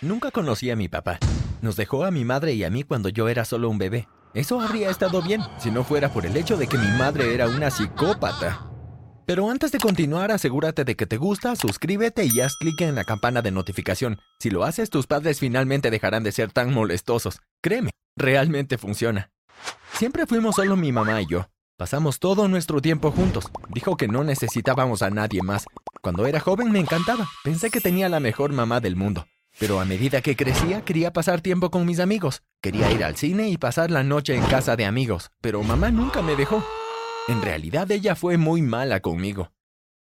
Nunca conocí a mi papá. Nos dejó a mi madre y a mí cuando yo era solo un bebé. Eso habría estado bien si no fuera por el hecho de que mi madre era una psicópata. Pero antes de continuar, asegúrate de que te gusta, suscríbete y haz clic en la campana de notificación. Si lo haces, tus padres finalmente dejarán de ser tan molestosos. Créeme, realmente funciona. Siempre fuimos solo mi mamá y yo. Pasamos todo nuestro tiempo juntos. Dijo que no necesitábamos a nadie más. Cuando era joven me encantaba. Pensé que tenía la mejor mamá del mundo. Pero a medida que crecía, quería pasar tiempo con mis amigos. Quería ir al cine y pasar la noche en casa de amigos. Pero mamá nunca me dejó. En realidad ella fue muy mala conmigo.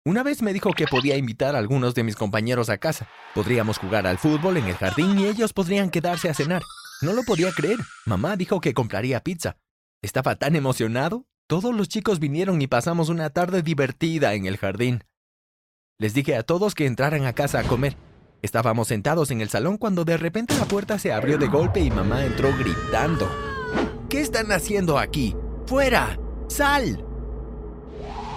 Una vez me dijo que podía invitar a algunos de mis compañeros a casa. Podríamos jugar al fútbol en el jardín y ellos podrían quedarse a cenar. No lo podía creer. Mamá dijo que compraría pizza. Estaba tan emocionado. Todos los chicos vinieron y pasamos una tarde divertida en el jardín. Les dije a todos que entraran a casa a comer. Estábamos sentados en el salón cuando de repente la puerta se abrió de golpe y mamá entró gritando. ¿Qué están haciendo aquí? ¡Fuera! ¡Sal!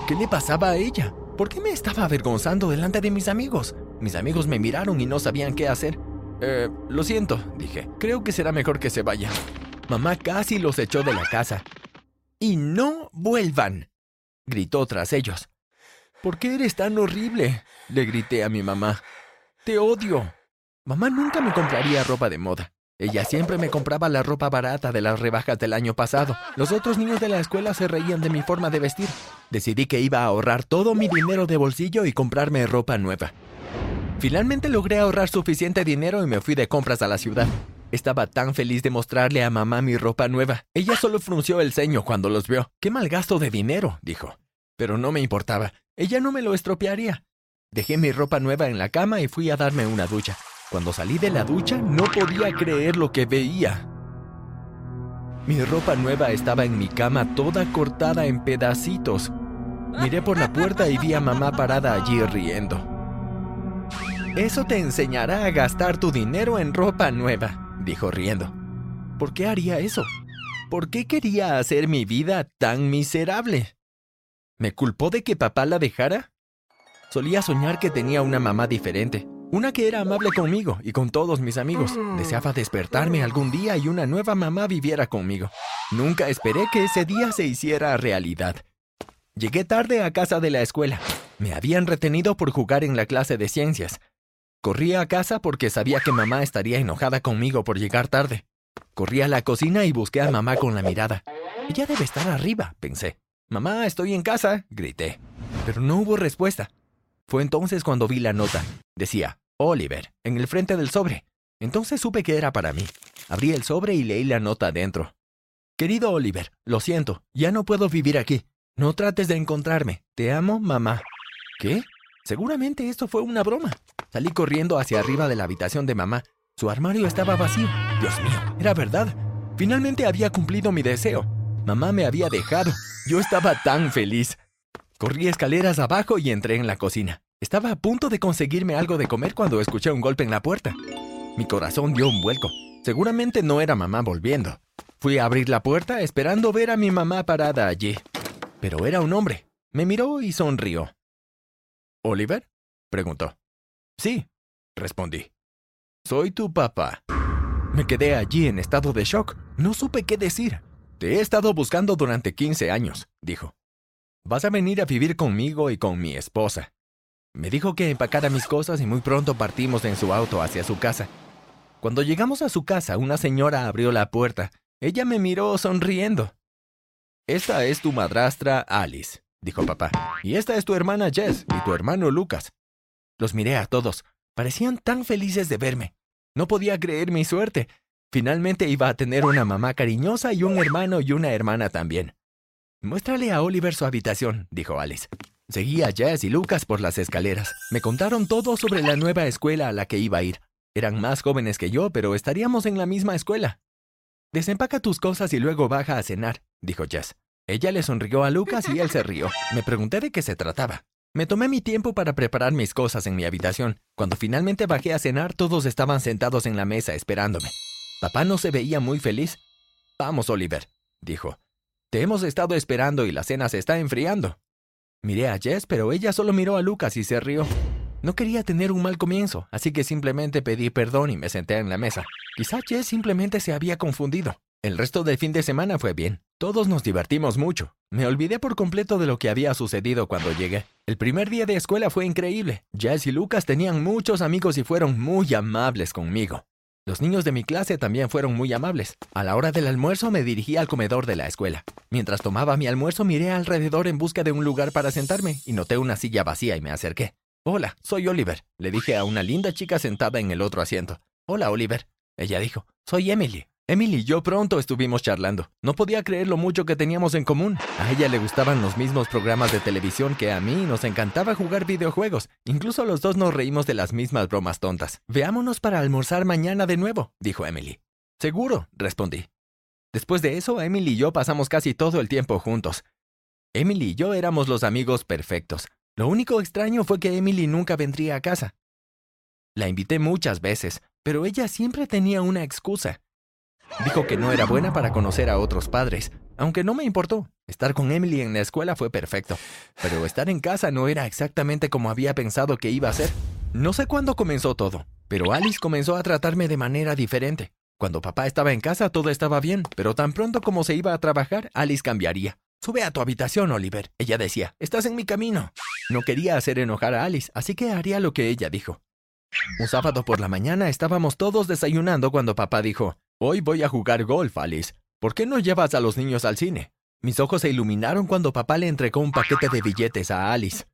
¿Qué le pasaba a ella? ¿Por qué me estaba avergonzando delante de mis amigos? Mis amigos me miraron y no sabían qué hacer. Eh, lo siento, dije. Creo que será mejor que se vaya. Mamá casi los echó de la casa. ¡Y no vuelvan! gritó tras ellos. ¿Por qué eres tan horrible? le grité a mi mamá. Te odio. Mamá nunca me compraría ropa de moda. Ella siempre me compraba la ropa barata de las rebajas del año pasado. Los otros niños de la escuela se reían de mi forma de vestir. Decidí que iba a ahorrar todo mi dinero de bolsillo y comprarme ropa nueva. Finalmente logré ahorrar suficiente dinero y me fui de compras a la ciudad. Estaba tan feliz de mostrarle a mamá mi ropa nueva. Ella solo frunció el ceño cuando los vio. ¡Qué mal gasto de dinero! dijo. Pero no me importaba. Ella no me lo estropearía. Dejé mi ropa nueva en la cama y fui a darme una ducha. Cuando salí de la ducha no podía creer lo que veía. Mi ropa nueva estaba en mi cama toda cortada en pedacitos. Miré por la puerta y vi a mamá parada allí riendo. Eso te enseñará a gastar tu dinero en ropa nueva, dijo riendo. ¿Por qué haría eso? ¿Por qué quería hacer mi vida tan miserable? ¿Me culpó de que papá la dejara? Solía soñar que tenía una mamá diferente, una que era amable conmigo y con todos mis amigos. Deseaba despertarme algún día y una nueva mamá viviera conmigo. Nunca esperé que ese día se hiciera realidad. Llegué tarde a casa de la escuela. Me habían retenido por jugar en la clase de ciencias. Corrí a casa porque sabía que mamá estaría enojada conmigo por llegar tarde. Corrí a la cocina y busqué a mamá con la mirada. Ella debe estar arriba, pensé. Mamá, estoy en casa, grité. Pero no hubo respuesta. Fue entonces cuando vi la nota. Decía, Oliver, en el frente del sobre. Entonces supe que era para mí. Abrí el sobre y leí la nota dentro. Querido Oliver, lo siento, ya no puedo vivir aquí. No trates de encontrarme. Te amo, mamá. ¿Qué? Seguramente esto fue una broma. Salí corriendo hacia arriba de la habitación de mamá. Su armario estaba vacío. Dios mío, era verdad. Finalmente había cumplido mi deseo. Mamá me había dejado. Yo estaba tan feliz. Corrí escaleras abajo y entré en la cocina. Estaba a punto de conseguirme algo de comer cuando escuché un golpe en la puerta. Mi corazón dio un vuelco. Seguramente no era mamá volviendo. Fui a abrir la puerta esperando ver a mi mamá parada allí. Pero era un hombre. Me miró y sonrió. ¿Oliver? preguntó. Sí, respondí. Soy tu papá. Me quedé allí en estado de shock. No supe qué decir. Te he estado buscando durante 15 años, dijo. Vas a venir a vivir conmigo y con mi esposa. Me dijo que empacara mis cosas y muy pronto partimos en su auto hacia su casa. Cuando llegamos a su casa, una señora abrió la puerta. Ella me miró sonriendo. Esta es tu madrastra Alice, dijo papá. Y esta es tu hermana Jess y tu hermano Lucas. Los miré a todos. Parecían tan felices de verme. No podía creer mi suerte. Finalmente iba a tener una mamá cariñosa y un hermano y una hermana también. Muéstrale a Oliver su habitación, dijo Alice. Seguí a Jess y Lucas por las escaleras. Me contaron todo sobre la nueva escuela a la que iba a ir. Eran más jóvenes que yo, pero estaríamos en la misma escuela. Desempaca tus cosas y luego baja a cenar, dijo Jess. Ella le sonrió a Lucas y él se rió. Me pregunté de qué se trataba. Me tomé mi tiempo para preparar mis cosas en mi habitación. Cuando finalmente bajé a cenar, todos estaban sentados en la mesa esperándome. Papá no se veía muy feliz. Vamos, Oliver, dijo. Te hemos estado esperando y la cena se está enfriando. Miré a Jess, pero ella solo miró a Lucas y se rió. No quería tener un mal comienzo, así que simplemente pedí perdón y me senté en la mesa. Quizá Jess simplemente se había confundido. El resto del fin de semana fue bien. Todos nos divertimos mucho. Me olvidé por completo de lo que había sucedido cuando llegué. El primer día de escuela fue increíble. Jess y Lucas tenían muchos amigos y fueron muy amables conmigo. Los niños de mi clase también fueron muy amables. A la hora del almuerzo me dirigí al comedor de la escuela. Mientras tomaba mi almuerzo miré alrededor en busca de un lugar para sentarme y noté una silla vacía y me acerqué. Hola, soy Oliver, le dije a una linda chica sentada en el otro asiento. Hola, Oliver. Ella dijo, soy Emily. Emily y yo pronto estuvimos charlando. No podía creer lo mucho que teníamos en común. A ella le gustaban los mismos programas de televisión que a mí y nos encantaba jugar videojuegos. Incluso los dos nos reímos de las mismas bromas tontas. Veámonos para almorzar mañana de nuevo, dijo Emily. Seguro, respondí. Después de eso, Emily y yo pasamos casi todo el tiempo juntos. Emily y yo éramos los amigos perfectos. Lo único extraño fue que Emily nunca vendría a casa. La invité muchas veces, pero ella siempre tenía una excusa. Dijo que no era buena para conocer a otros padres, aunque no me importó. Estar con Emily en la escuela fue perfecto, pero estar en casa no era exactamente como había pensado que iba a ser. No sé cuándo comenzó todo, pero Alice comenzó a tratarme de manera diferente. Cuando papá estaba en casa todo estaba bien, pero tan pronto como se iba a trabajar, Alice cambiaría. Sube a tu habitación, Oliver. Ella decía, estás en mi camino. No quería hacer enojar a Alice, así que haría lo que ella dijo. Un sábado por la mañana estábamos todos desayunando cuando papá dijo, Hoy voy a jugar golf, Alice. ¿Por qué no llevas a los niños al cine? Mis ojos se iluminaron cuando papá le entregó un paquete de billetes a Alice.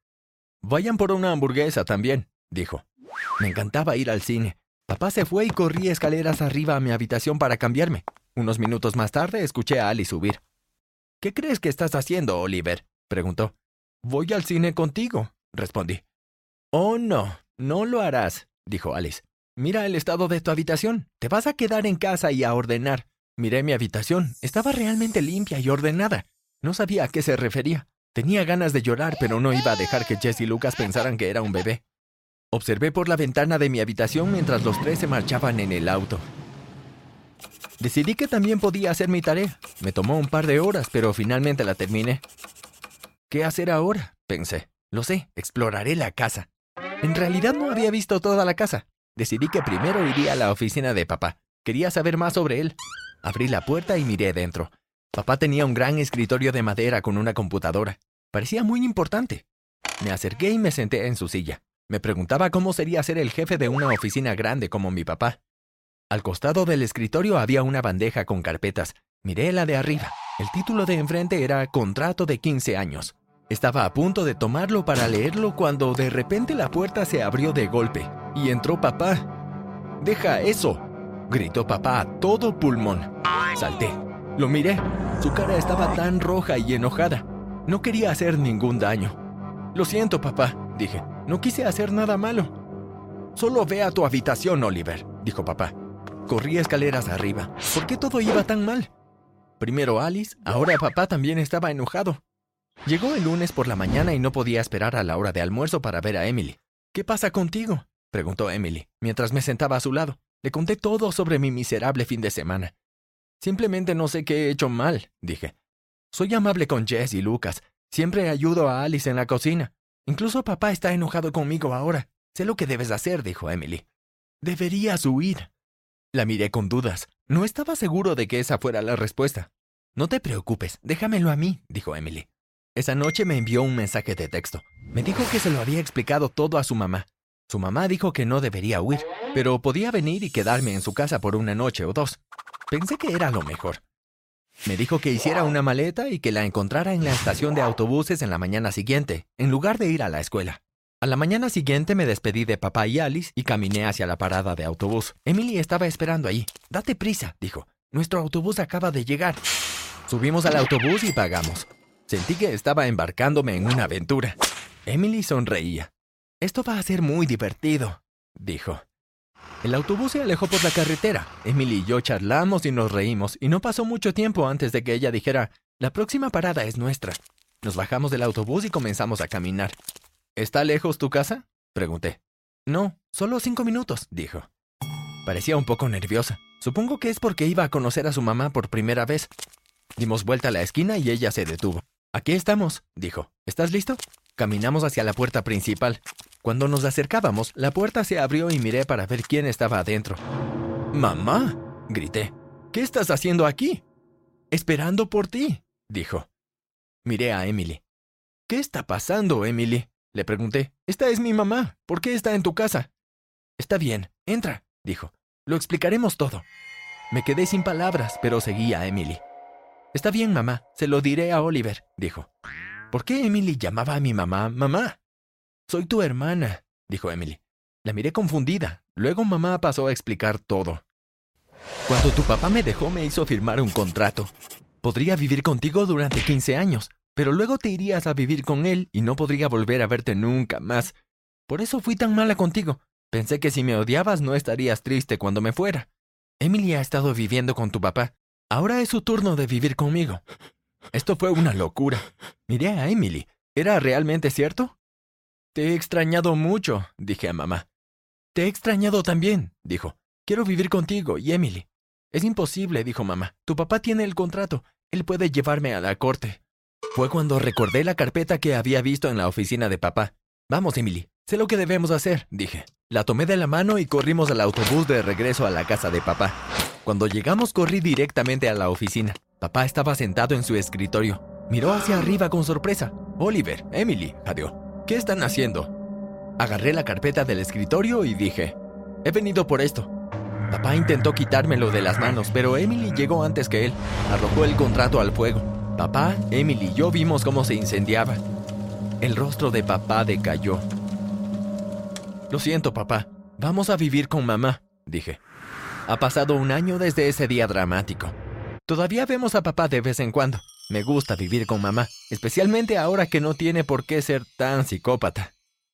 Vayan por una hamburguesa también, dijo. Me encantaba ir al cine. Papá se fue y corrí escaleras arriba a mi habitación para cambiarme. Unos minutos más tarde escuché a Alice subir. ¿Qué crees que estás haciendo, Oliver? preguntó. Voy al cine contigo, respondí. Oh, no, no lo harás, dijo Alice. Mira el estado de tu habitación. Te vas a quedar en casa y a ordenar. Miré mi habitación. Estaba realmente limpia y ordenada. No sabía a qué se refería. Tenía ganas de llorar, pero no iba a dejar que Jess y Lucas pensaran que era un bebé. Observé por la ventana de mi habitación mientras los tres se marchaban en el auto. Decidí que también podía hacer mi tarea. Me tomó un par de horas, pero finalmente la terminé. ¿Qué hacer ahora? pensé. Lo sé, exploraré la casa. En realidad no había visto toda la casa. Decidí que primero iría a la oficina de papá. Quería saber más sobre él. Abrí la puerta y miré dentro. Papá tenía un gran escritorio de madera con una computadora. Parecía muy importante. Me acerqué y me senté en su silla. Me preguntaba cómo sería ser el jefe de una oficina grande como mi papá. Al costado del escritorio había una bandeja con carpetas. Miré la de arriba. El título de enfrente era Contrato de 15 años. Estaba a punto de tomarlo para leerlo cuando de repente la puerta se abrió de golpe y entró papá. ¡Deja eso! gritó papá a todo pulmón. Salté. Lo miré. Su cara estaba tan roja y enojada. No quería hacer ningún daño. Lo siento, papá, dije. No quise hacer nada malo. Solo ve a tu habitación, Oliver, dijo papá. Corrí escaleras arriba. ¿Por qué todo iba tan mal? Primero Alice, ahora papá también estaba enojado. Llegó el lunes por la mañana y no podía esperar a la hora de almuerzo para ver a Emily. ¿Qué pasa contigo? Preguntó Emily, mientras me sentaba a su lado. Le conté todo sobre mi miserable fin de semana. Simplemente no sé qué he hecho mal, dije. Soy amable con Jess y Lucas. Siempre ayudo a Alice en la cocina. Incluso papá está enojado conmigo ahora. Sé lo que debes hacer, dijo Emily. Deberías huir. La miré con dudas. No estaba seguro de que esa fuera la respuesta. No te preocupes, déjamelo a mí, dijo Emily. Esa noche me envió un mensaje de texto. Me dijo que se lo había explicado todo a su mamá. Su mamá dijo que no debería huir, pero podía venir y quedarme en su casa por una noche o dos. Pensé que era lo mejor. Me dijo que hiciera una maleta y que la encontrara en la estación de autobuses en la mañana siguiente, en lugar de ir a la escuela. A la mañana siguiente me despedí de papá y Alice y caminé hacia la parada de autobús. Emily estaba esperando ahí. Date prisa, dijo. Nuestro autobús acaba de llegar. Subimos al autobús y pagamos. Sentí que estaba embarcándome en una aventura. Emily sonreía. Esto va a ser muy divertido, dijo. El autobús se alejó por la carretera. Emily y yo charlamos y nos reímos, y no pasó mucho tiempo antes de que ella dijera, la próxima parada es nuestra. Nos bajamos del autobús y comenzamos a caminar. ¿Está lejos tu casa? Pregunté. No, solo cinco minutos, dijo. Parecía un poco nerviosa. Supongo que es porque iba a conocer a su mamá por primera vez. Dimos vuelta a la esquina y ella se detuvo. Aquí estamos, dijo. ¿Estás listo? Caminamos hacia la puerta principal. Cuando nos acercábamos, la puerta se abrió y miré para ver quién estaba adentro. ¡Mamá! grité. ¿Qué estás haciendo aquí? Esperando por ti, dijo. Miré a Emily. ¿Qué está pasando, Emily? Le pregunté. Esta es mi mamá. ¿Por qué está en tu casa? Está bien, entra, dijo. Lo explicaremos todo. Me quedé sin palabras, pero seguí a Emily. Está bien, mamá, se lo diré a Oliver, dijo. ¿Por qué Emily llamaba a mi mamá mamá? Soy tu hermana, dijo Emily. La miré confundida. Luego mamá pasó a explicar todo. Cuando tu papá me dejó me hizo firmar un contrato. Podría vivir contigo durante 15 años, pero luego te irías a vivir con él y no podría volver a verte nunca más. Por eso fui tan mala contigo. Pensé que si me odiabas no estarías triste cuando me fuera. Emily ha estado viviendo con tu papá. Ahora es su turno de vivir conmigo. Esto fue una locura. Miré a Emily. ¿Era realmente cierto? Te he extrañado mucho, dije a mamá. Te he extrañado también, dijo. Quiero vivir contigo y Emily. Es imposible, dijo mamá. Tu papá tiene el contrato. Él puede llevarme a la corte. Fue cuando recordé la carpeta que había visto en la oficina de papá. Vamos, Emily. Sé lo que debemos hacer, dije. La tomé de la mano y corrimos al autobús de regreso a la casa de papá. Cuando llegamos corrí directamente a la oficina. Papá estaba sentado en su escritorio. Miró hacia arriba con sorpresa. Oliver, Emily, jadeó. ¿Qué están haciendo? Agarré la carpeta del escritorio y dije, he venido por esto. Papá intentó quitármelo de las manos, pero Emily llegó antes que él. Arrojó el contrato al fuego. Papá, Emily y yo vimos cómo se incendiaba. El rostro de papá decayó. Lo siento, papá. Vamos a vivir con mamá, dije. Ha pasado un año desde ese día dramático. Todavía vemos a papá de vez en cuando. Me gusta vivir con mamá, especialmente ahora que no tiene por qué ser tan psicópata.